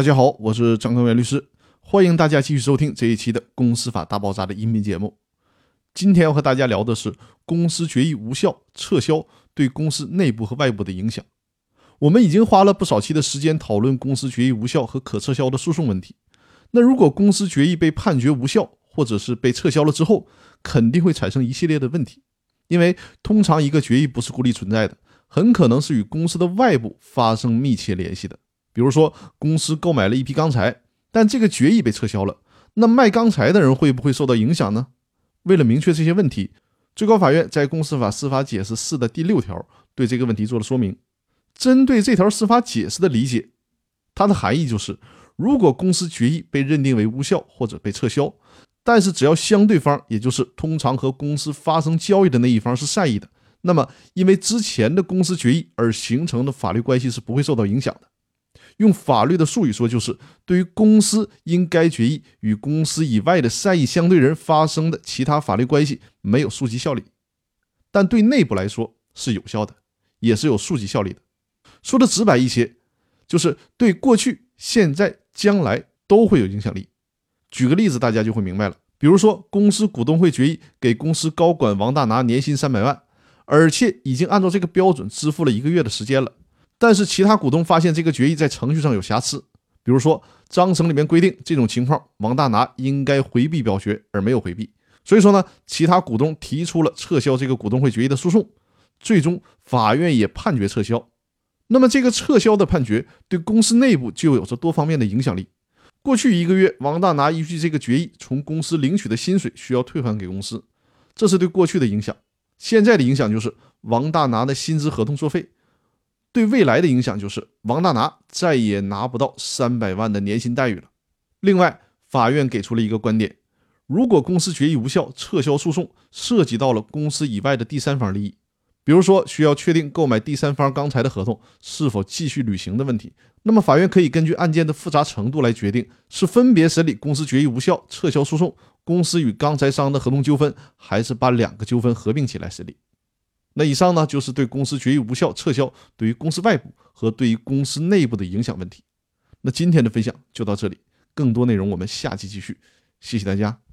大家好，我是张根元律师，欢迎大家继续收听这一期的《公司法大爆炸》的音频节目。今天要和大家聊的是公司决议无效撤销对公司内部和外部的影响。我们已经花了不少期的时间讨论公司决议无效和可撤销的诉讼问题。那如果公司决议被判决无效，或者是被撤销了之后，肯定会产生一系列的问题，因为通常一个决议不是孤立存在的，很可能是与公司的外部发生密切联系的。比如说，公司购买了一批钢材，但这个决议被撤销了，那卖钢材的人会不会受到影响呢？为了明确这些问题，最高法院在《公司法司法解释四》的第六条对这个问题做了说明。针对这条司法解释的理解，它的含义就是：如果公司决议被认定为无效或者被撤销，但是只要相对方，也就是通常和公司发生交易的那一方是善意的，那么因为之前的公司决议而形成的法律关系是不会受到影响的。用法律的术语说，就是对于公司因该决议与公司以外的善意相对人发生的其他法律关系没有溯及效力，但对内部来说是有效的，也是有溯及效力的。说的直白一些，就是对过去、现在、将来都会有影响力。举个例子，大家就会明白了。比如说，公司股东会决议给公司高管王大拿年薪三百万，而且已经按照这个标准支付了一个月的时间了。但是其他股东发现这个决议在程序上有瑕疵，比如说章程里面规定这种情况王大拿应该回避表决而没有回避，所以说呢，其他股东提出了撤销这个股东会决议的诉讼，最终法院也判决撤销。那么这个撤销的判决对公司内部就有着多方面的影响力。过去一个月，王大拿依据这个决议从公司领取的薪水需要退还给公司，这是对过去的影响。现在的影响就是王大拿的薪资合同作废。对未来的影响就是王大拿再也拿不到三百万的年薪待遇了。另外，法院给出了一个观点：如果公司决议无效撤销诉讼涉及到了公司以外的第三方利益，比如说需要确定购买第三方钢材的合同是否继续履行的问题，那么法院可以根据案件的复杂程度来决定是分别审理公司决议无效撤销诉讼、公司与钢材商的合同纠纷，还是把两个纠纷合并起来审理。那以上呢，就是对公司决议无效撤销对于公司外部和对于公司内部的影响问题。那今天的分享就到这里，更多内容我们下期继续，谢谢大家。